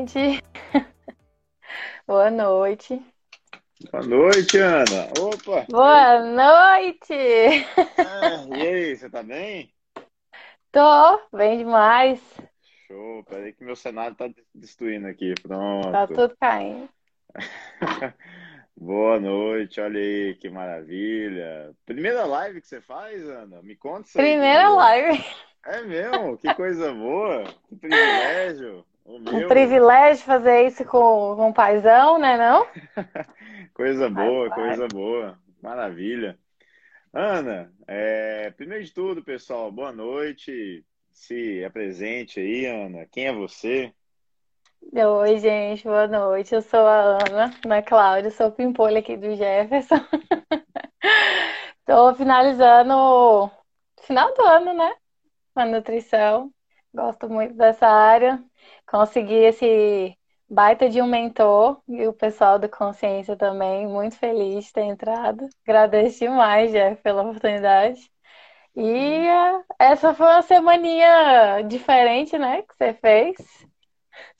Gente. Boa noite. Boa noite, Ana. Opa! Boa noite! Ah, e aí, você tá bem? Tô, bem demais. Show, peraí que meu cenário tá destruindo aqui. Pronto. Tá tudo caindo. Boa noite, olha aí que maravilha. Primeira live que você faz, Ana? Me conta isso aí. Primeira live. É mesmo? Que coisa boa. Que privilégio. Um meu. privilégio fazer isso com, com o paizão, né não? Coisa boa, vai. coisa boa. Maravilha. Ana, é, primeiro de tudo, pessoal, boa noite. Se apresente aí, Ana. Quem é você? Oi, gente, boa noite. Eu sou a Ana, Ana Cláudia, sou pimpolha aqui do Jefferson. Tô finalizando final do ano, né? A nutrição. Gosto muito dessa área. Consegui esse baita de um mentor e o pessoal da Consciência também, muito feliz de ter entrado. Agradeço demais, Jeff, pela oportunidade. E essa foi uma semaninha diferente, né, que você fez.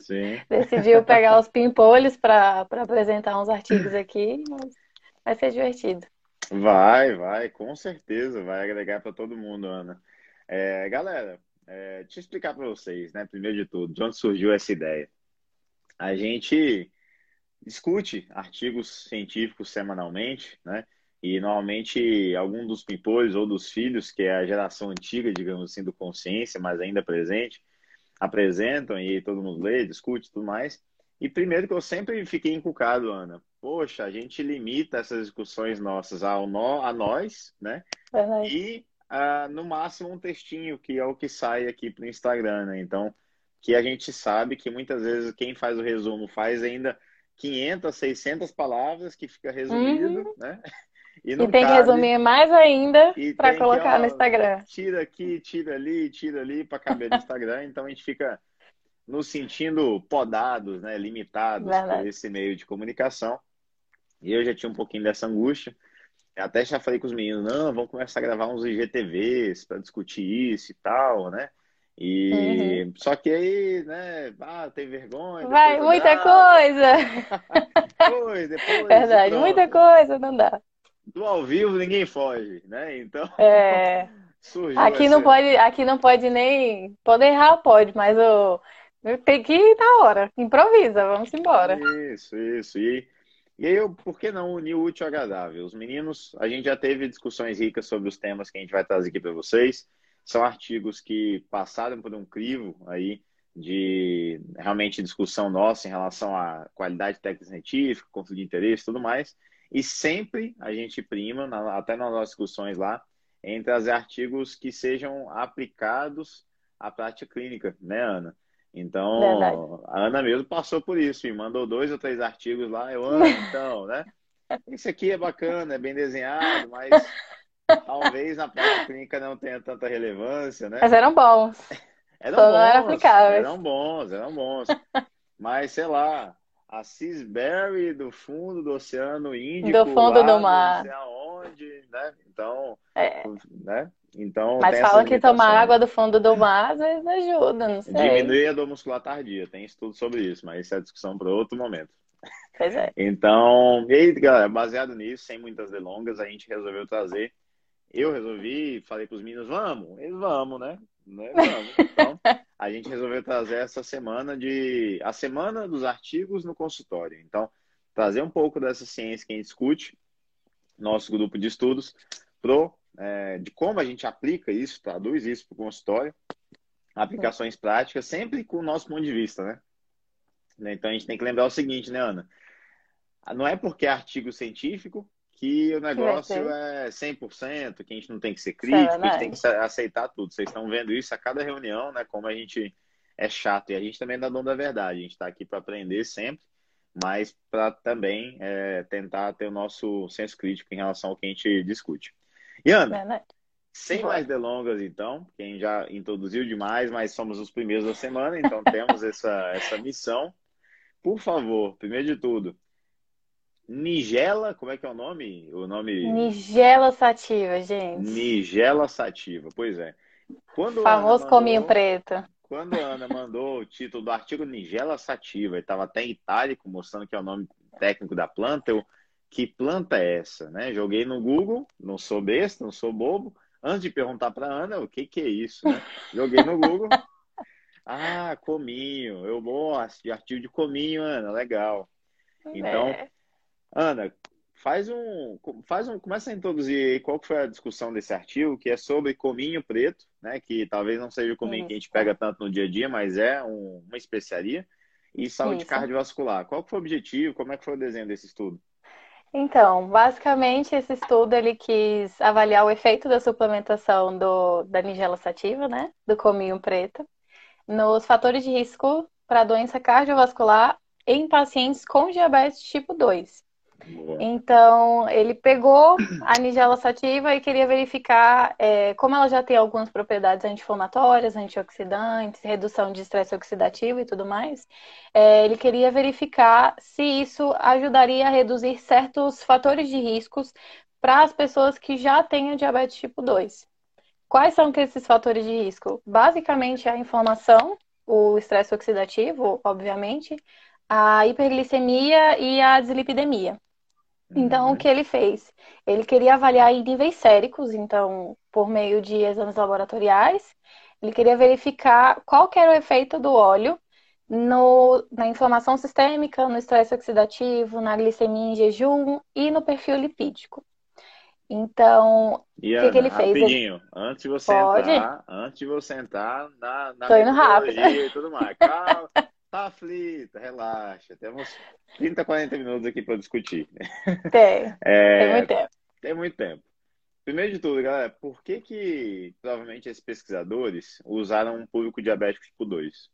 Sim. Decidiu pegar os pimpolhos para para apresentar uns artigos aqui, vai ser divertido. Vai, vai, com certeza, vai agregar para todo mundo, Ana. É, galera, é, deixa eu explicar para vocês, né? Primeiro de tudo, de onde surgiu essa ideia. A gente discute artigos científicos semanalmente, né? E normalmente algum dos pimpolhos ou dos filhos, que é a geração antiga, digamos assim, do consciência, mas ainda presente, apresentam e todo mundo lê, discute e tudo mais. E primeiro que eu sempre fiquei encucado, Ana. Poxa, a gente limita essas discussões nossas ao nó, a nós, né? Verdade. E ah, no máximo um textinho, que é o que sai aqui pro Instagram, né? Então, que a gente sabe que muitas vezes quem faz o resumo faz ainda 500, 600 palavras que fica resumido, né? E E tem que cabe. resumir mais ainda para tem que, colocar no ó, Instagram. tira aqui, tira ali, tira ali para caber no Instagram. Então a gente fica nos sentindo podados, né, limitados por Verdade. esse meio de comunicação. E eu já tinha um pouquinho dessa angústia. Até já falei com os meninos, não, vamos começar a gravar uns IGTVs para discutir isso e tal, né? E Uhum. só que aí, né, ah, tem vergonha, Vai, depois muita gravo, coisa. depois, depois, Verdade, muita pronto. coisa, não dá. Do ao vivo ninguém foge, né? Então É, aqui não essa pode, aqui não pode nem. Pode errar, pode, mas o, tem que ir na hora. Improvisa, vamos embora. Isso, isso. E, e aí, eu, por que não unir o útil ao agradável? Os meninos, a gente já teve discussões ricas sobre os temas que a gente vai trazer aqui para vocês. São artigos que passaram por um crivo aí de realmente discussão nossa em relação à qualidade técnica científica, conflito de interesse tudo mais. E sempre a gente prima, na- até nas nossas discussões lá, em trazer artigos que sejam aplicados à prática clínica, né, Ana? Então, Verdade. a Ana mesmo passou por isso, me mandou dois ou três artigos lá, eu, Ana, então, né? Esse aqui é bacana, é bem desenhado, mas talvez na prática clínica não tenha tanta relevância, né? Mas eram bons. Eram Só não bons, aplicáveis. eram bons, eram bons. Mas, sei lá, a Cisberry do fundo do Oceano Índico, Do fundo do não mar. sei aonde, né? Então, É. né? Então, Mas falam que tomar limitações. água do fundo do mar às vezes ajuda, não sei. Diminui a dor muscular tardia, tem estudo sobre isso, mas isso é discussão para outro momento. Pois é. Então, e aí, galera, baseado nisso, sem muitas delongas, a gente resolveu trazer. Eu resolvi, falei para os meninos, vamos, eles vamos, né? Né? Vamos. Então, a gente resolveu trazer essa semana de a semana dos artigos no consultório. Então, trazer um pouco dessa ciência que a gente discute, nosso grupo de estudos, pro, é, de como a gente aplica isso, traduz isso para o consultório, aplicações práticas, sempre com o nosso ponto de vista, né? Né? Então a gente tem que lembrar o seguinte, né, Ana? Não é porque é artigo científico que o negócio é 100%, que a gente não tem que ser é crítico, a gente verdade. tem que aceitar tudo. Vocês estão vendo isso a cada reunião, né? Como a gente é chato e a gente também dá dono da verdade. A gente está aqui para aprender sempre, mas para também é, tentar ter o nosso senso crítico em relação ao que a gente discute. E Ana, Verdade. sem mais delongas, então, quem já introduziu demais, mas somos os primeiros da semana, então temos essa, essa missão. Por favor, primeiro de tudo, Nigela, como é que é o nome? O nome Nigela sativa, gente. Nigela sativa, pois é. Quando famoso mandou- cominho preto. quando a Ana mandou o título do artigo Nigella sativa, e estava até em itálico, mostrando que é o nome técnico da planta, eu, que planta é essa? Né? Joguei no Google, não sou besta, não sou bobo. Antes de perguntar para Ana, o que, que é isso? Né? Joguei no Google. Ah, cominho. Eu gosto de artigo de cominho, Ana. Legal. Então, é. Ana, faz um, faz um, começa a introduzir qual foi a discussão desse artigo, que é sobre cominho preto, né? Que talvez não seja o cominho Isso. que a gente pega tanto no dia a dia, mas é um, uma especiaria. E saúde Isso. cardiovascular. Qual foi o objetivo? Como é que foi o desenho desse estudo? Então, basicamente, esse estudo ele quis avaliar o efeito da suplementação do, da nigela sativa, né, do cominho preto, nos fatores de risco para doença cardiovascular em pacientes com diabetes tipo 2. Então, ele pegou a nigela sativa e queria verificar é, como ela já tem algumas propriedades anti-inflamatórias, antioxidantes, redução de estresse oxidativo e tudo mais. É, ele queria verificar se isso ajudaria a reduzir certos fatores de riscos para as pessoas que já têm diabetes tipo 2. Quais são esses fatores de risco? Basicamente, a inflamação, o estresse oxidativo, obviamente, a hiperglicemia e a dislipidemia. Então, uhum. o que ele fez? Ele queria avaliar em níveis séricos, então, por meio de exames laboratoriais, ele queria verificar qual era o efeito do óleo no, na inflamação sistêmica, no estresse oxidativo, na glicemia em jejum e no perfil lipídico. Então, o que, que, ele fez? Rapidinho, antes de você Pode? entrar, antes de você entrar na, na Tô indo rápido. e tudo mais. Calma. Tá aflita, relaxa. Temos 30, 40 minutos aqui para discutir. Tem. É, tem muito tempo. Tem muito tempo. Primeiro de tudo, galera, por que que provavelmente esses pesquisadores usaram um público diabético tipo 2?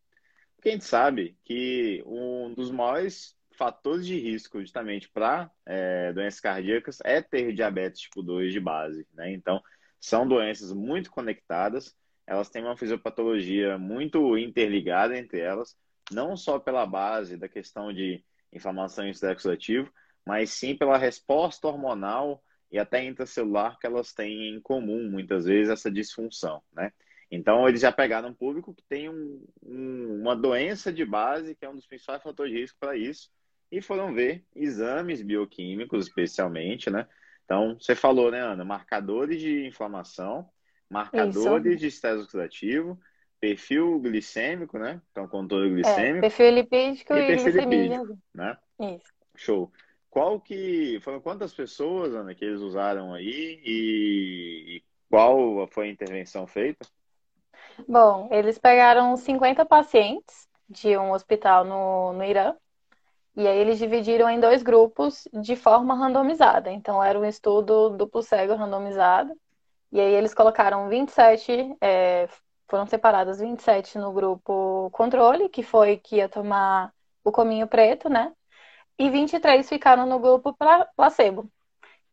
Porque a gente sabe que um dos maiores fatores de risco justamente para é, doenças cardíacas é ter diabetes tipo 2 de base, né? Então, são doenças muito conectadas, elas têm uma fisiopatologia muito interligada entre elas, não só pela base da questão de inflamação e estresse oxidativo, mas sim pela resposta hormonal e até intracelular que elas têm em comum, muitas vezes, essa disfunção, né? Então, eles já pegaram um público que tem um, um, uma doença de base, que é um dos principais fatores de risco para isso, e foram ver exames bioquímicos, especialmente, né? Então, você falou, né, Ana? Marcadores de inflamação, marcadores isso. de estresse oxidativo, perfil glicêmico, né? Então, controle é, glicêmico. É, perfil lipídico e, e perfil lipídico, né? Isso. Show. Qual que foram quantas pessoas, Ana, que eles usaram aí e, e qual foi a intervenção feita? Bom, eles pegaram 50 pacientes de um hospital no, no Irã e aí eles dividiram em dois grupos de forma randomizada. Então era um estudo duplo cego randomizado. E aí eles colocaram 27 é, foram separadas 27 no grupo controle, que foi que ia tomar o cominho preto, né? E 23 ficaram no grupo placebo.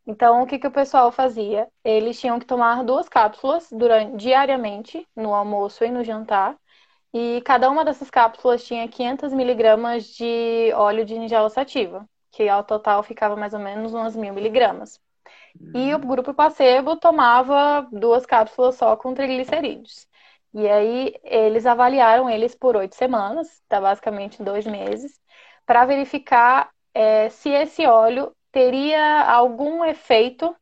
Então, o que, que o pessoal fazia? Eles tinham que tomar duas cápsulas durante, diariamente, no almoço e no jantar. E cada uma dessas cápsulas tinha 500 miligramas de óleo de nigela sativa, que ao total ficava mais ou menos umas mil miligramas. E o grupo placebo tomava duas cápsulas só com triglicerídeos. E aí eles avaliaram eles por oito semanas, tá basicamente dois meses, para verificar é, se esse óleo teria algum efeito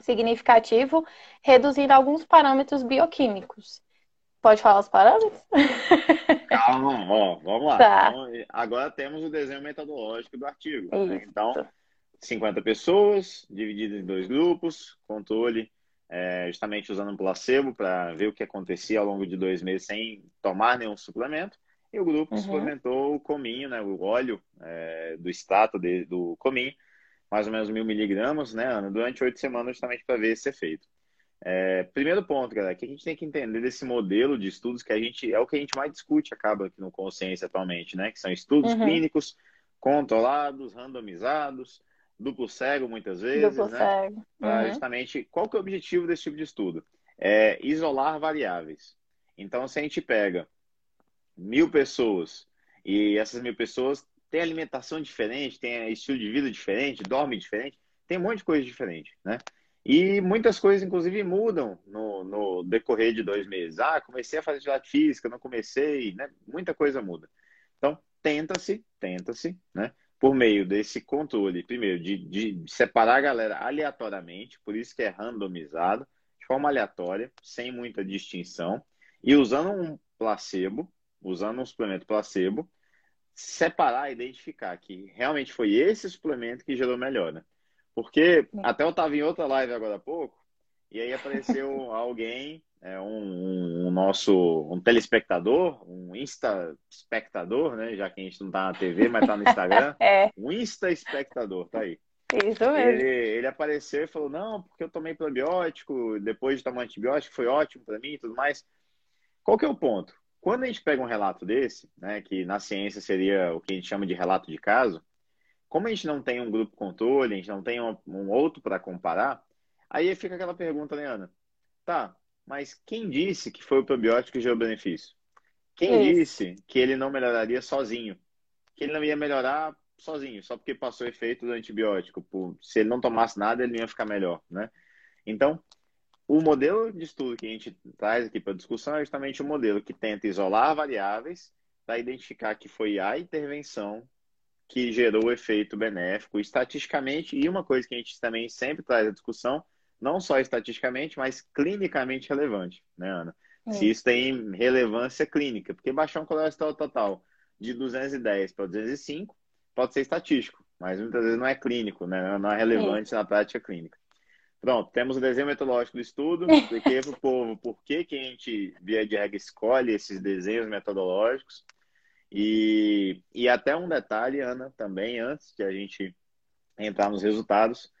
significativo, reduzindo alguns parâmetros bioquímicos. Pode falar os parâmetros? Calma, ó, vamos lá. Tá. Então, agora temos o desenho metodológico do artigo. Né? Então, 50 pessoas, divididas em dois grupos, controle é, justamente usando um placebo para ver o que acontecia ao longo de dois meses sem tomar nenhum suplemento. E o grupo uhum. suplementou o cominho, né, o óleo é, do extrato de, do cominho, mais ou menos mil miligramas, né, Ana, durante oito semanas, justamente para ver esse efeito. É, primeiro ponto, galera, que a gente tem que entender desse modelo de estudos que a gente é o que a gente mais discute, acaba aqui no Consciência atualmente, né? Que são estudos uhum. clínicos controlados, randomizados, duplo cego muitas vezes, duplo né? Cego. Uhum. Justamente, qual que é o objetivo desse tipo de estudo? É isolar variáveis. Então, se a gente pega mil pessoas e essas mil pessoas têm alimentação diferente, têm estilo de vida diferente, dormem diferente, tem um monte de coisa diferente, né? E muitas coisas, inclusive, mudam no, no decorrer de dois meses. Ah, comecei a fazer atividade física, não comecei, né? Muita coisa muda. Então, tenta-se, tenta-se, né? Por meio desse controle, primeiro, de, de separar a galera aleatoriamente, por isso que é randomizado, de forma aleatória, sem muita distinção, e usando um placebo, usando um suplemento placebo, separar, identificar que realmente foi esse suplemento que gerou melhora. Porque até eu estava em outra live agora há pouco, e aí apareceu alguém, é, um, um, nosso um telespectador, um insta-espectador, né? Já que a gente não está na TV, mas está no Instagram. é. Um insta-espectador, tá aí. Isso mesmo. Ele, ele apareceu e falou: Não, porque eu tomei probiótico, depois de tomar antibiótico, foi ótimo para mim e tudo mais. Qual que é o ponto? Quando a gente pega um relato desse, né, que na ciência seria o que a gente chama de relato de caso, como a gente não tem um grupo controle, a gente não tem um, um outro para comparar, aí fica aquela pergunta, né, Ana? Tá, mas quem disse que foi o probiótico que gerou benefício? Quem disse que ele não melhoraria sozinho? Que ele não ia melhorar sozinho, só porque passou efeito do antibiótico. Por, se ele não tomasse nada, ele não ia ficar melhor, né? Então, o modelo de estudo que a gente traz aqui para discussão é justamente o um modelo que tenta isolar variáveis para identificar que foi a intervenção que gerou o efeito benéfico estatisticamente e uma coisa que a gente também sempre traz à discussão, não só estatisticamente, mas clinicamente relevante, né, Ana? É. Se isso tem relevância clínica, porque baixar um colesterol total de 210 para 205 pode ser estatístico, mas muitas vezes não é clínico, né? Não é relevante é. na prática clínica. Pronto, temos o desenho metodológico do estudo. Expliquei para o povo por que, que a gente, via de regra, escolhe esses desenhos metodológicos. E, e até um detalhe, Ana, também, antes de a gente entrar nos resultados.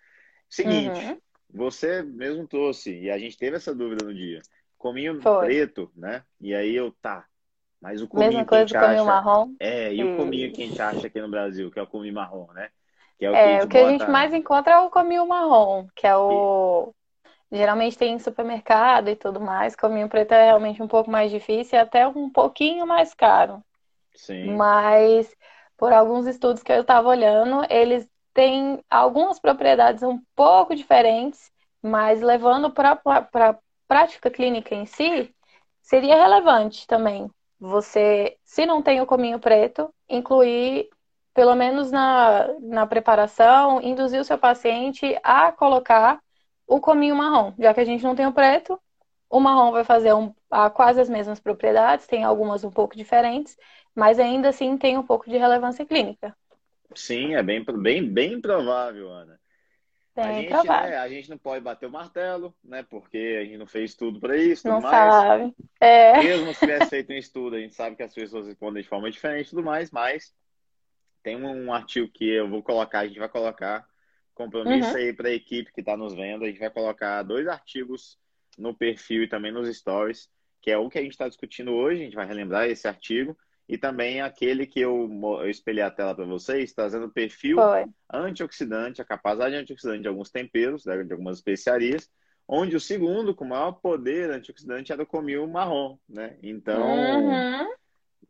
Seguinte, uhum. Você mesmo trouxe, e a gente teve essa dúvida no dia, cominho Foi. preto, né? E aí eu, tá, mas o cominho Mesma coisa que a gente acha... marrom? É, e o cominho que a gente acha aqui no Brasil, que é o cominho marrom, né? Que é o que, é, a, gente o que bota... a gente mais encontra é o cominho marrom, que é o. Geralmente tem em supermercado e tudo mais. Cominho preto é realmente um pouco mais difícil e até um pouquinho mais caro. Sim. Mas, por alguns estudos que eu estava olhando, eles têm algumas propriedades um pouco diferentes, mas levando para a prática clínica em si, seria relevante também. Você, se não tem o cominho preto, incluir pelo menos na, na preparação, induzir o seu paciente a colocar o cominho marrom. Já que a gente não tem o preto, o marrom vai fazer um, quase as mesmas propriedades, tem algumas um pouco diferentes, mas ainda assim tem um pouco de relevância clínica. Sim, é bem, bem, bem provável, Ana. Bem a, gente, provável. Né, a gente não pode bater o martelo, né? Porque a gente não fez tudo para isso, não tudo sabe. mais. É. Mesmo se tivesse feito um estudo, a gente sabe que as pessoas respondem de forma diferente e tudo mais, mas tem um artigo que eu vou colocar, a gente vai colocar compromisso uhum. aí para a equipe que está nos vendo. A gente vai colocar dois artigos no perfil e também nos stories, que é o que a gente está discutindo hoje. A gente vai relembrar esse artigo e também aquele que eu, eu espelhei a tela para vocês, trazendo perfil Foi. antioxidante, a capacidade antioxidante de alguns temperos, né, de algumas especiarias, onde o segundo, com maior poder antioxidante, era o comil marrom, né? Então, uhum.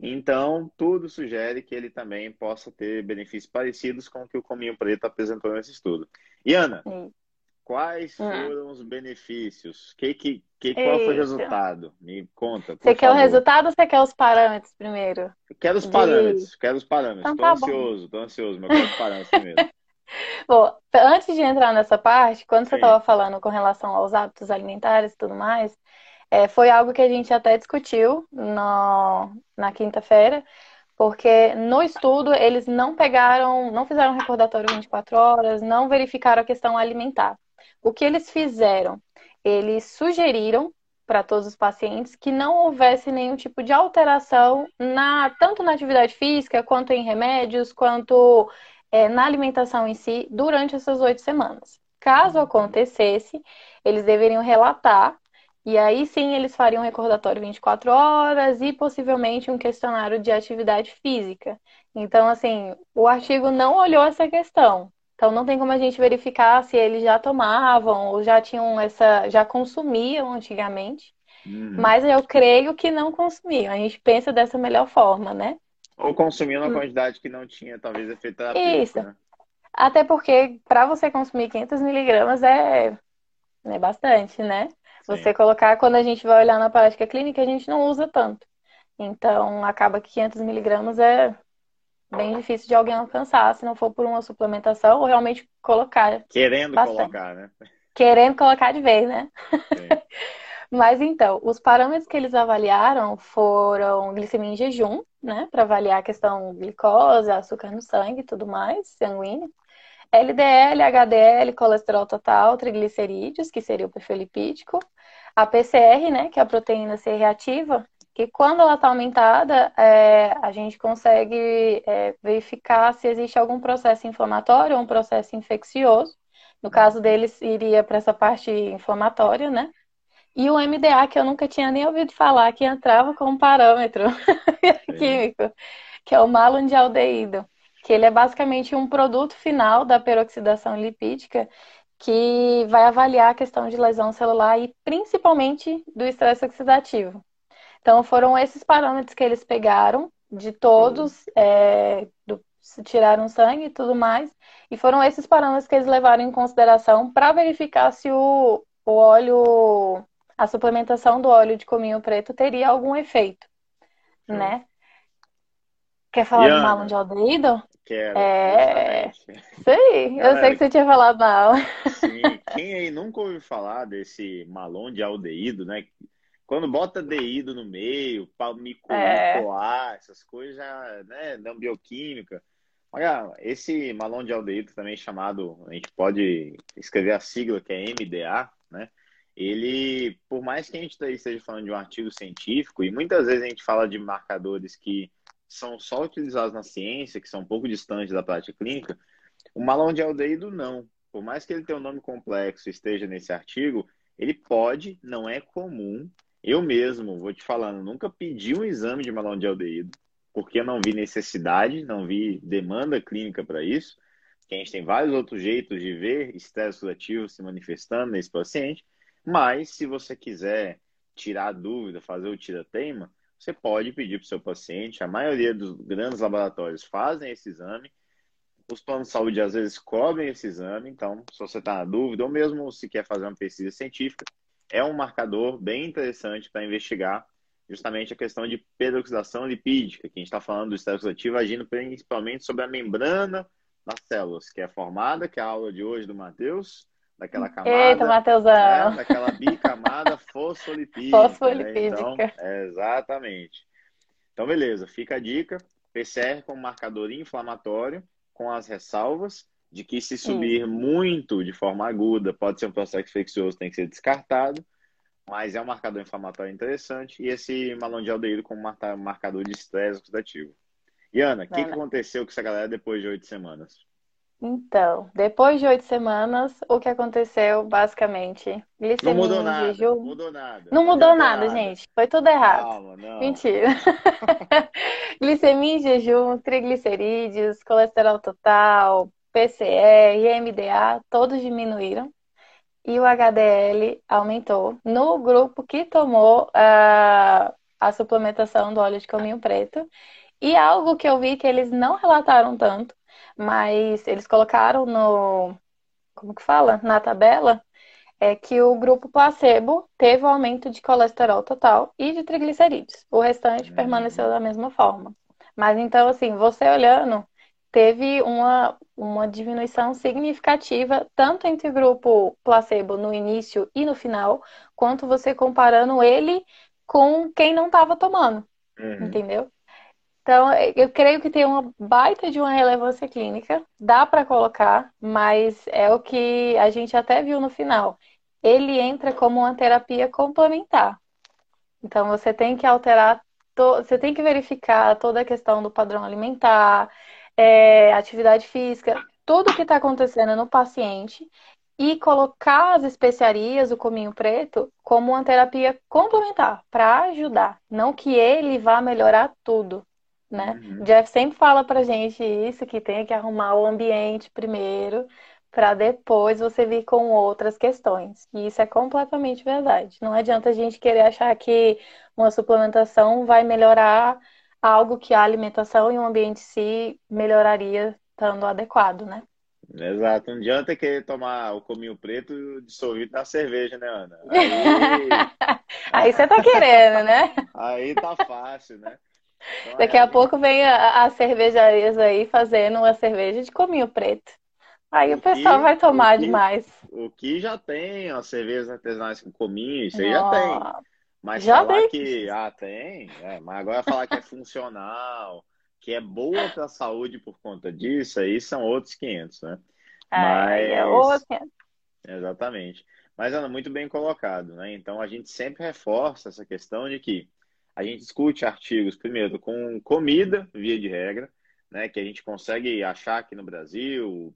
Então, tudo sugere que ele também possa ter benefícios parecidos com o que o cominho preto apresentou nesse estudo. E Ana, Sim. Quais hum. foram os benefícios? Que, que, que, qual foi o resultado? Me conta. Você quer o resultado ou você quer os parâmetros primeiro? Quero os parâmetros, De... quero os parâmetros. Então, tá ansioso, tô ansioso, mas quero os parâmetros primeiro. Bom, antes de entrar nessa parte, quando você estava falando com relação aos hábitos alimentares e tudo mais, é, foi algo que a gente até discutiu no, na quinta-feira, porque no estudo eles não pegaram, não fizeram recordatório 24 horas, não verificaram a questão alimentar. O que eles fizeram? Eles sugeriram para todos os pacientes que não houvesse nenhum tipo de alteração na tanto na atividade física quanto em remédios quanto é, na alimentação em si durante essas oito semanas. Caso acontecesse, eles deveriam relatar e aí sim eles fariam um recordatório 24 horas e possivelmente um questionário de atividade física. Então, assim, o artigo não olhou essa questão. Então não tem como a gente verificar se eles já tomavam ou já tinham essa, já consumiam antigamente. Uhum. Mas eu creio que não consumiam. A gente pensa dessa melhor forma, né? Ou consumiam na hum. quantidade que não tinha, talvez, efeito terapêutico, Isso. Né? Até porque, para você consumir 500 miligramas, é É bastante, né? Sim. Você colocar, quando a gente vai olhar na prática clínica, a gente não usa tanto. Então, acaba que 500 miligramas é bem difícil de alguém alcançar, se não for por uma suplementação ou realmente colocar. Querendo bastante. colocar, né? Querendo colocar de vez, né? Mas então, os parâmetros que eles avaliaram foram glicemia em jejum, né? Para avaliar a questão glicose, açúcar no sangue e tudo mais, sanguíneo. LDL, HDL, colesterol total, triglicerídeos, que seria o perfil lipídico. A PCR, né? Que é a proteína C reativa, que quando ela está aumentada, é, a gente consegue é, verificar se existe algum processo inflamatório ou um processo infeccioso. No caso deles, iria para essa parte inflamatória, né? E o MDA, que eu nunca tinha nem ouvido falar, que entrava como parâmetro químico, que é o malondialdeído, que ele é basicamente um produto final da peroxidação lipídica que vai avaliar a questão de lesão celular e principalmente do estresse oxidativo. Então, foram esses parâmetros que eles pegaram de todos, é, do, tiraram sangue e tudo mais, e foram esses parâmetros que eles levaram em consideração para verificar se o, o óleo, a suplementação do óleo de cominho preto teria algum efeito, Sim. né? Quer falar Iana, do malum de aldeído? Quero. É. Sei, Galera, eu sei que você tinha falado na aula. Sim, quem aí nunca ouviu falar desse malon de aldeído, né? Quando bota deído no meio, palmicoar, é. essas coisas já, né, não bioquímica. Olha, esse malão de aldeído também chamado, a gente pode escrever a sigla que é MDA, né? Ele, por mais que a gente esteja falando de um artigo científico, e muitas vezes a gente fala de marcadores que são só utilizados na ciência, que são um pouco distantes da prática clínica, o malão de aldeído não. Por mais que ele tenha um nome complexo e esteja nesse artigo, ele pode, não é comum, eu mesmo, vou te falando, nunca pedi um exame de malão de aldeído, porque não vi necessidade, não vi demanda clínica para isso. Que a gente tem vários outros jeitos de ver estresse oxidativo se manifestando nesse paciente. Mas, se você quiser tirar a dúvida, fazer o tira-teima, você pode pedir para o seu paciente. A maioria dos grandes laboratórios fazem esse exame. Os planos de saúde às vezes cobrem esse exame. Então, se você está na dúvida, ou mesmo se quer fazer uma pesquisa científica, é um marcador bem interessante para investigar justamente a questão de peroxidação lipídica, que a gente está falando do estresse oxidativo agindo principalmente sobre a membrana das células, que é formada, que é a aula de hoje do Matheus, daquela camada. Eita, Matheusão! Né, daquela bicamada fosfolipídica. Fosfolipídica. Né? Então, é, exatamente. Então, beleza, fica a dica. PCR como marcador inflamatório, com as ressalvas de que se subir Sim. muito de forma aguda, pode ser um processo infeccioso, tem que ser descartado, mas é um marcador inflamatório interessante, e esse malão de aldeído como marcador de estresse oxidativo. E Ana, o que, que aconteceu com essa galera depois de oito semanas? Então, depois de oito semanas, o que aconteceu, basicamente, glicemia não mudou nada, jejum... Não mudou nada. Não mudou nada, nada, gente. Foi tudo errado. Calma, não. Mentira. glicemia em jejum, triglicerídeos, colesterol total, PCR e MDA todos diminuíram e o HDL aumentou no grupo que tomou a, a suplementação do óleo de caminho preto. E algo que eu vi que eles não relataram tanto, mas eles colocaram no. Como que fala? Na tabela, é que o grupo placebo teve um aumento de colesterol total e de triglicerídeos. O restante permaneceu da mesma forma. Mas então, assim, você olhando, teve uma, uma diminuição significativa, tanto entre o grupo placebo no início e no final, quanto você comparando ele com quem não estava tomando. Uhum. Entendeu? Então, eu creio que tem uma baita de uma relevância clínica, dá para colocar, mas é o que a gente até viu no final. Ele entra como uma terapia complementar. Então, você tem que alterar, você tem que verificar toda a questão do padrão alimentar, é, atividade física, tudo que está acontecendo no paciente e colocar as especiarias, o cominho preto, como uma terapia complementar para ajudar, não que ele vá melhorar tudo, né? Uhum. Jeff sempre fala pra gente isso, que tem que arrumar o ambiente primeiro, para depois você vir com outras questões. E isso é completamente verdade. Não adianta a gente querer achar que uma suplementação vai melhorar algo que a alimentação e o ambiente se melhoraria estando adequado, né? Exato. Não adianta querer tomar o cominho preto dissolvido na cerveja, né, Ana? Aí, Aí você tá querendo, né? aí tá fácil, né? Então, Daqui é, a pouco vem a- as cervejarias aí fazendo uma cerveja de cominho preto. Aí o o pessoal que, vai o tomar que, demais. o que já tem, as cervejas artesanais com cominho, isso aí já tem. Mas já falar que, ah, tem, é, mas agora falar que é funcional, que é boa para a saúde por conta disso, aí são outros 500, né? Aí é Mas, outra. exatamente. Mas, Ana, muito bem colocado, né? Então, a gente sempre reforça essa questão de que a gente discute artigos, primeiro, com comida, via de regra, né? Que a gente consegue achar aqui no Brasil,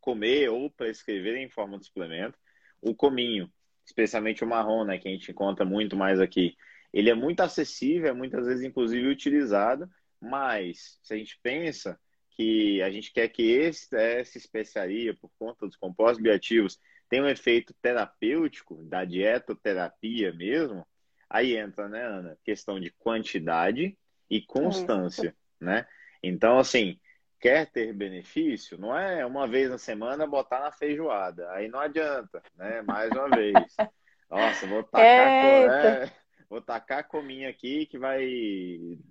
comer ou prescrever em forma de suplemento. O cominho, especialmente o marrom, né? Que a gente encontra muito mais aqui. Ele é muito acessível, é muitas vezes, inclusive, utilizado, mas se a gente pensa que a gente quer que esse, essa especiaria, por conta dos compostos bioativos, tenha um efeito terapêutico, da dietoterapia mesmo, aí entra, né, Ana, questão de quantidade e Isso. constância, né? Então, assim, quer ter benefício, não é uma vez na semana botar na feijoada, aí não adianta, né? Mais uma vez. Nossa, vou tacar, é, vou tacar cominha aqui que vai,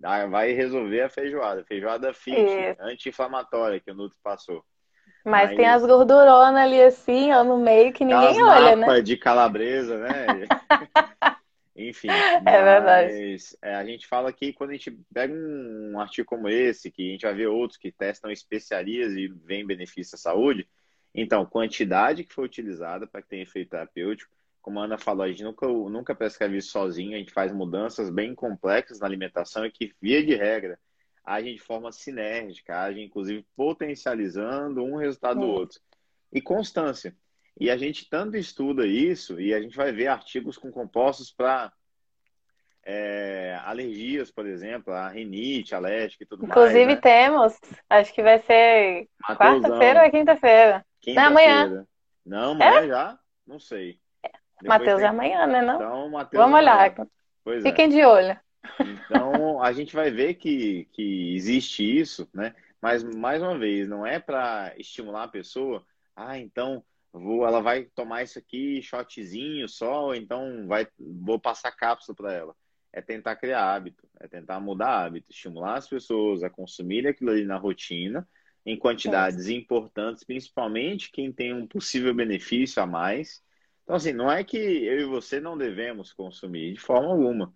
ah, vai resolver a feijoada. Feijoada fit, anti-inflamatória que o Nutri passou. Mas tem as gorduronas ali assim, ó, no meio que ninguém olha, né? de calabresa, né? Enfim, É verdade. mas é, a gente fala que quando a gente pega um artigo como esse, que a gente vai ver outros que testam especiarias e vem benefício à saúde, então, quantidade que foi utilizada para que tenha efeito terapêutico, como a Ana falou, a gente nunca, nunca prescreve isso sozinho, a gente faz mudanças bem complexas na alimentação e que, via de regra, agem de forma sinérgica, agem inclusive potencializando um resultado do Isso. outro. E constância. E a gente tanto estuda isso, e a gente vai ver artigos com compostos para é, alergias, por exemplo, a rinite, alérgica e tudo mais, Inclusive né? temos, acho que vai ser quarta-feira ou é quinta-feira? Não é amanhã. Não, É? amanhã já? Não sei. Matheus é tem. amanhã, né não? Então, Mateus Vamos olhar. Pois é. Fiquem de olho. Então, a gente vai ver que, que existe isso, né? Mas, mais uma vez, não é para estimular a pessoa, ah, então vou, ela vai tomar isso aqui, shotzinho só, ou então vai, vou passar cápsula para ela. É tentar criar hábito, é tentar mudar hábito, estimular as pessoas a consumir aquilo ali na rotina, em quantidades importantes, principalmente quem tem um possível benefício a mais. Então, assim, não é que eu e você não devemos consumir, de forma alguma.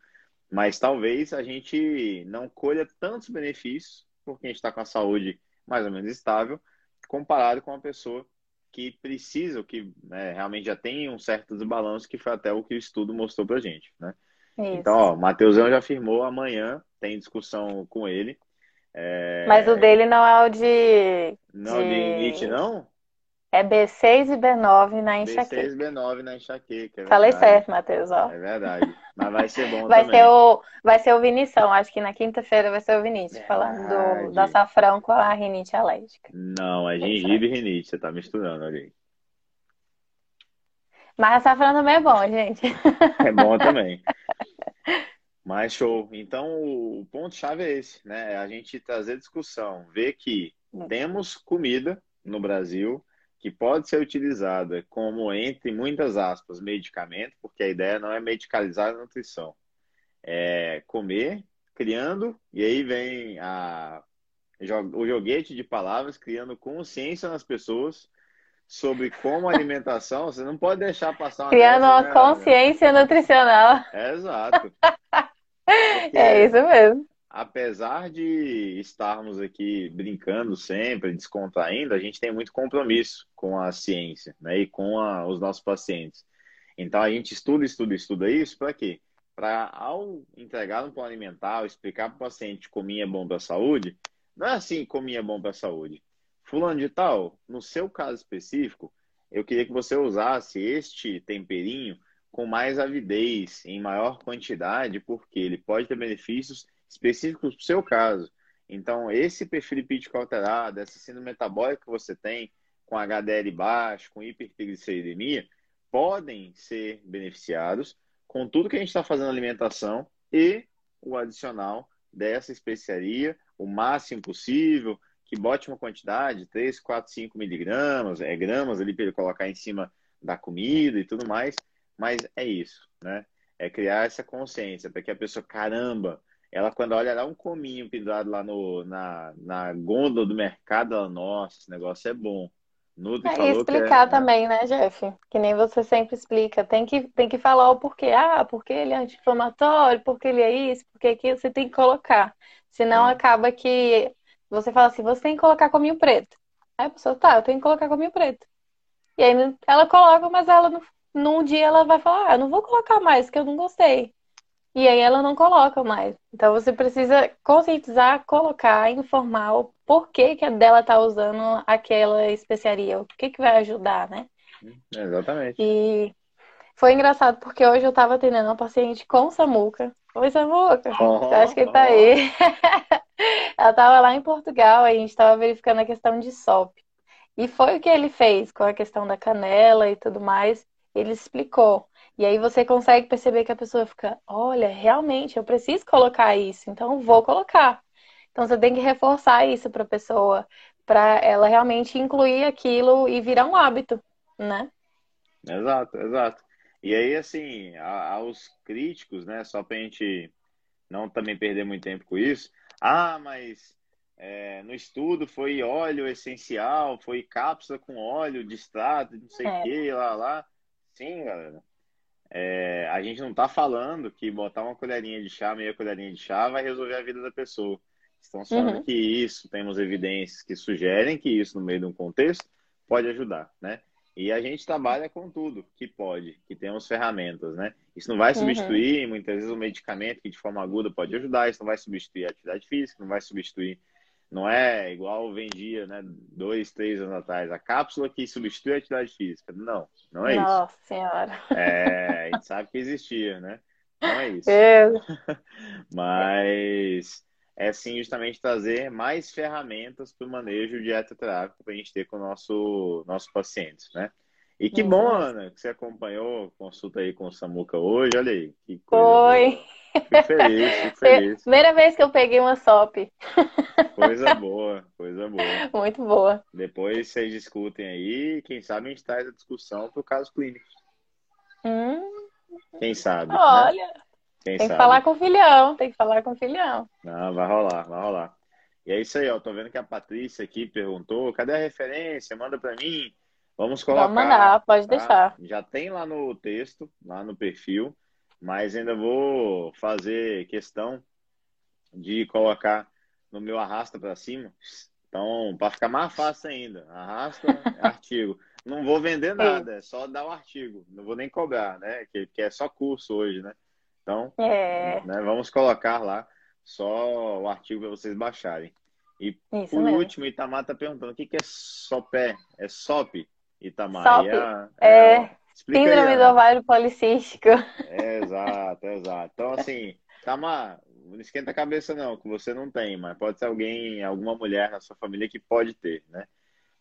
Mas talvez a gente não colha tantos benefícios, porque a gente está com a saúde mais ou menos estável, comparado com uma pessoa que precisa, ou que né, realmente já tem um certo desbalanço, que foi até o que o estudo mostrou pra gente, né? Então, Isso. ó, o Mateusão já afirmou, amanhã tem discussão com ele. Mas o É, dele não é o de, Não de rinite, de... não? É B6 e B9 na B6, enxaqueca. B9 na enxaqueca, é Falei certo, Matheus, ó. É verdade. Mas vai ser bom Vai ser também. o, vai ser o Vinição. Acho que na quinta-feira vai ser o Vinícius, falando do, açafrão com a rinite alérgica. Não, é gengibre e rinite, você tá misturando ali. Mas açafrão também é bom, gente. É bom também. Mas show. Então, o ponto-chave é esse, né? É a gente trazer discussão, ver que temos comida no Brasil que pode ser utilizada como, entre muitas aspas, medicamento, porque a ideia não é medicalizar a nutrição. É comer, criando, e aí vem a, o joguete de palavras, criando consciência nas pessoas sobre como a alimentação, você não pode deixar passar uma Criando uma né, consciência nutricional. É exato. É Porque isso mesmo. Apesar de estarmos aqui brincando sempre, descontraindo, a gente tem muito compromisso com a ciência, né, e com a- os nossos pacientes. Então a gente estuda, estuda, estuda isso para quê? Para ao entregar um plano alimentar, explicar para o paciente cominho é bom para a saúde, não é assim cominho é bom para a saúde. Fulano de tal, no seu caso específico, eu queria que você usasse este temperinho com mais avidez, em maior quantidade, porque ele pode ter benefícios específicos para o seu caso. Então, esse perfil lipídico alterado, essa síndrome metabólica que você tem, com HDL baixo, com hipertrigliceridemia, podem ser beneficiados com tudo que a gente está fazendo na alimentação e o adicional dessa especiaria, o máximo possível, que bote uma quantidade, 3, 4, 5 miligramas, é gramas ali para ele colocar em cima da comida e tudo mais, mas é isso, né? É criar essa consciência para que a pessoa, caramba, ela quando olha lá um cominho pendurado lá no, na, na gôndola do mercado, ela, nossa, esse negócio é bom. Nutri é, e explicar é, também, né, Jeff? Que nem você sempre explica. Tem que, tem que falar o porquê. Ah, porque ele é anti-inflamatório, porque ele é isso, porque aquilo. Você tem que colocar. Senão Sim. acaba que você fala assim, você tem que colocar cominho preto. Aí a pessoa, tá, eu tenho que colocar cominho preto. E aí ela coloca, mas ela num dia ela vai falar, ah, eu não vou colocar mais, que eu não gostei. E aí ela não coloca mais. Então você precisa conscientizar, colocar, informar o porquê que a dela tá usando aquela especiaria, o que que vai ajudar, né? Exatamente. E foi engraçado porque hoje eu tava atendendo uma paciente com Samuca. Oi, Samuca. Oh, eu acho que ele tá oh. aí. ela tava lá em Portugal, a gente tava verificando a questão de SOP. E foi o que ele fez com a questão da canela e tudo mais. Ele explicou. E aí você consegue perceber que a pessoa fica, olha, realmente eu preciso colocar isso, então vou colocar. Então você tem que reforçar isso para a pessoa, para ela realmente incluir aquilo e virar um hábito, né? Exato, exato. E aí, assim, aos críticos, né, só para a gente não também perder muito tempo com isso, ah, mas é, no estudo foi óleo essencial, foi cápsula com óleo de extrato, não sei o é. que, lá, lá. Sim, galera. É, a gente não está falando que botar uma colherinha de chá, meia colherinha de chá, vai resolver a vida da pessoa. Estamos falando uhum. que isso, temos evidências que sugerem que isso, no meio de um contexto, pode ajudar, né? E a gente trabalha com tudo que pode, que temos ferramentas, né? Isso não vai uhum. substituir, uhum. muitas vezes, um medicamento que de forma aguda pode ajudar, isso não vai substituir a atividade física, não vai substituir não é igual vendia, né, dois, três anos atrás, a cápsula que substitui a atividade física. Não, não é Nossa isso. Nossa Senhora. É, a gente sabe que existia, né? Não é isso. É. Mas é sim justamente trazer mais ferramentas para o manejo dietoterápico para a gente ter com o nosso, nossos pacientes, né? E que uhum. bom, Ana, que você acompanhou consulta aí com o Samuca hoje. Olha aí. Que coisa Foi. Fico feliz, fico feliz. Primeira vez que eu peguei uma SOP. Coisa boa, coisa boa. Muito boa. Depois vocês discutem aí, quem sabe a gente traz a discussão para o caso clínico. Hum. Quem sabe? Né? Olha, né? Quem tem sabe? que falar com o filhão, tem que falar com o filhão. Não, vai rolar, vai rolar. E é isso aí, ó. Tô vendo que a Patrícia aqui perguntou: cadê a referência? Manda para mim. Vamos colocar. Vamos mandar, pode tá? deixar. Já tem lá no texto, lá no perfil mas ainda vou fazer questão de colocar no meu arrasta para cima. Então, para ficar mais fácil ainda, arrasta artigo. Não vou vender nada, é só dar o artigo. Não vou nem cobrar, né? Que, que é só curso hoje, né? Então, é. né, vamos colocar lá só o artigo para vocês baixarem. E Isso por mesmo. último, Itamar está perguntando o que, que é SOPé? É SOP, Itamar? SOP. É, é, Explica Síndrome aí, do ovário policístico. É, exato, exato. Então, assim, calma, não esquenta a cabeça não, que você não tem, mas pode ser alguém, alguma mulher na sua família que pode ter, né?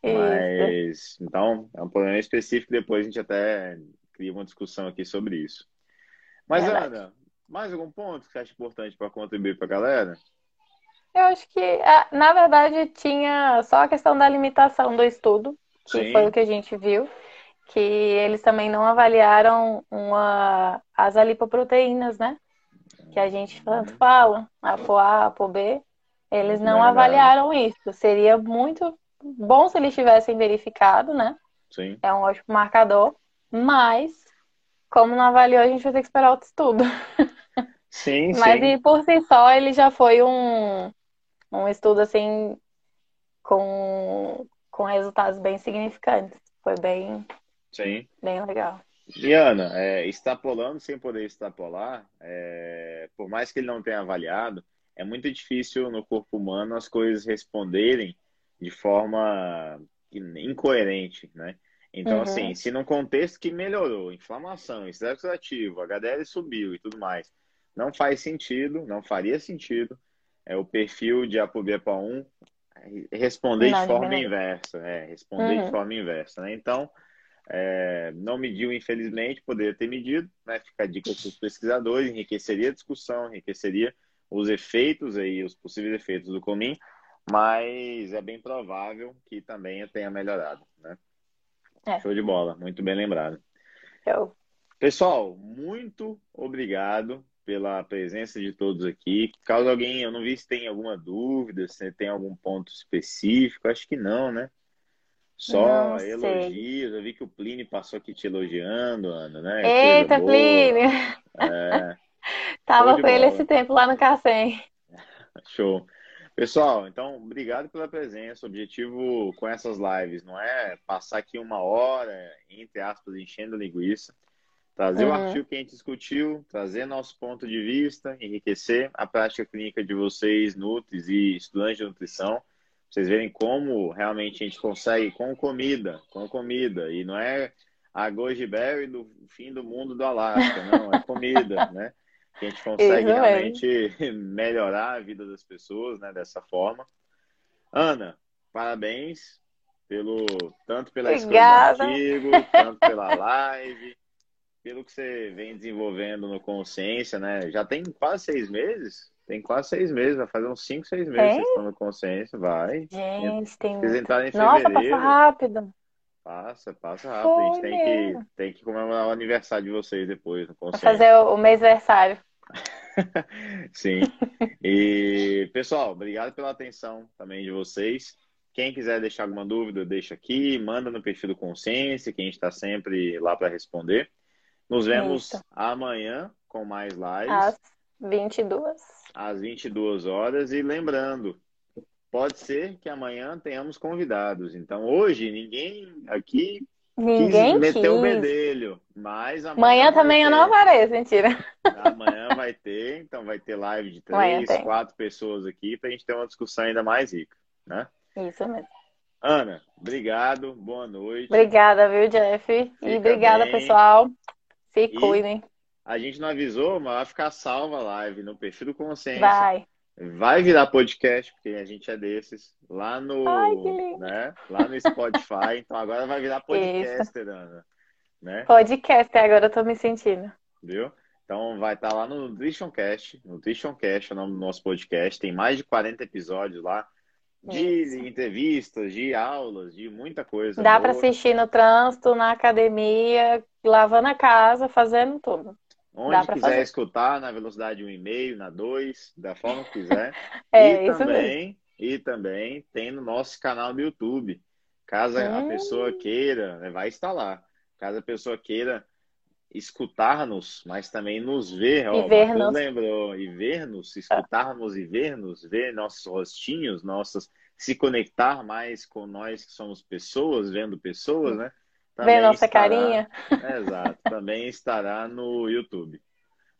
Isso. Mas, então, é um problema específico, depois a gente até cria uma discussão aqui sobre isso. Mas, Verdade. Ana, mais algum ponto que você acha importante para contribuir para a galera? Eu acho que, é, na verdade, tinha só a questão da limitação do estudo, que Sim. foi o que a gente viu que eles também não avaliaram uma, as alipoproteínas, né? Que a gente tanto fala, ApoA, ApoB. Eles não é avaliaram isso. Seria muito bom se eles tivessem verificado, né? Sim. É um ótimo marcador. Mas, como não avaliou, a gente vai ter que esperar outro estudo. Sim, Mas sim. por si só, ele já foi um, um estudo, assim, com, com resultados bem significantes. Foi bem Sim. Bem legal. E Ana, é, extrapolando sem poder extrapolar, é, por mais que ele não tenha avaliado, é muito difícil no corpo humano as coisas responderem de forma incoerente, né? Então, uhum. assim, se num contexto que melhorou, inflamação, estresse ativo, HDL subiu e tudo mais, não faz sentido, não faria sentido é, o perfil de ApoB1 responder não, de forma inversa, é, responder uhum. de forma inversa, né? Então, é, não mediu, infelizmente, poderia ter medido, né? Fica a dica para os pesquisadores, enriqueceria a discussão, enriqueceria os efeitos aí, os possíveis efeitos do comim, mas é bem provável que também tenha melhorado, né? É. Show de bola, muito bem lembrado. Show. Pessoal, muito obrigado pela presença de todos aqui. Caso alguém, eu não vi se tem alguma dúvida, se tem algum ponto específico, acho que não, né? Só não elogios. Eu vi que o Plínio passou aqui te elogiando, Ana, né? Eita, Plínio! É. Tava com ele esse tempo lá no Cacém. Show. Pessoal, então, obrigado pela presença. O objetivo com essas lives não é passar aqui uma hora, entre aspas, enchendo linguiça. Trazer uhum. o artigo que a gente discutiu, trazer nosso ponto de vista, enriquecer a prática clínica de vocês, nutris e estudantes de nutrição. Vocês verem como realmente a gente consegue com comida, com comida. E não é a goji berry do fim do mundo do Alasca, não, é comida, né? que a gente consegue realmente melhorar a vida das pessoas, né, dessa forma. Ana, parabéns pelo tanto pela escolha do artigo, tanto pela live, pelo que você vem desenvolvendo no Consciência, né? Já tem quase seis meses? Tem quase seis meses, vai fazer uns cinco, seis meses que estão no Consciência, vai. Gente, tem Vocês entrarem em fevereiro. Nossa, passa rápido. Passa, passa rápido. Foi a gente tem que, tem que comemorar o aniversário de vocês depois no Consciência. Fazer o, o mês aniversário. Sim. E, pessoal, obrigado pela atenção também de vocês. Quem quiser deixar alguma dúvida, deixa aqui, manda no perfil do Consciência, que a gente está sempre lá para responder. Nos vemos Isso. amanhã com mais lives. Às 22. Às 22 horas. E lembrando, pode ser que amanhã tenhamos convidados. Então, hoje, ninguém aqui Ninguém quis meter o bedelho, mas amanhã, amanhã também ter. eu não apareço, mentira. Amanhã vai ter, então vai ter live de três, quatro pessoas aqui para a gente ter uma discussão ainda mais rica, né? Isso mesmo. Ana, obrigado, boa noite. Obrigada, viu, Jeff? Fica e obrigada, bem. pessoal. Se cuidem. A gente não avisou, mas vai ficar salva a live no perfil do Consciência. Vai. Vai virar podcast, porque a gente é desses, lá no, Ai, né, lá no Spotify. então agora vai virar podcaster, Ana. Né? Podcaster, agora eu tô me sentindo. Viu? Então vai estar tá lá no Nutrition Cast. Nutrition Cast é o nome do nosso podcast. Tem mais de 40 episódios lá de Isso. entrevistas, de aulas, de muita coisa. Dá para assistir no trânsito, na academia, lavando a casa, fazendo tudo. Onde quiser fazer. escutar, na velocidade 1,5, na 2, da forma que quiser. é, e também, e também tem no nosso canal no YouTube. Caso hum. a pessoa queira, né, vai estar lá. Caso a pessoa queira escutar-nos, mas também nos ver, ó, ver-nos. lembrou, e ver-nos, escutar-nos e ver-nos, ver nossos rostinhos, nossas, se conectar mais com nós que somos pessoas, vendo pessoas, né? Ver nossa estará, carinha. exato, também estará no YouTube.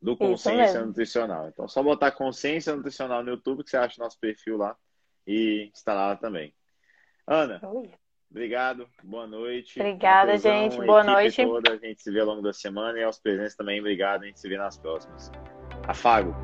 Do Consciência Nutricional. Então, só botar Consciência Nutricional no YouTube que você acha nosso perfil lá e estará lá também. Ana, obrigado, boa noite. Obrigada, gente, boa noite. Toda, a gente se vê ao longo da semana e aos presentes também, obrigado, a gente se vê nas próximas. Afago.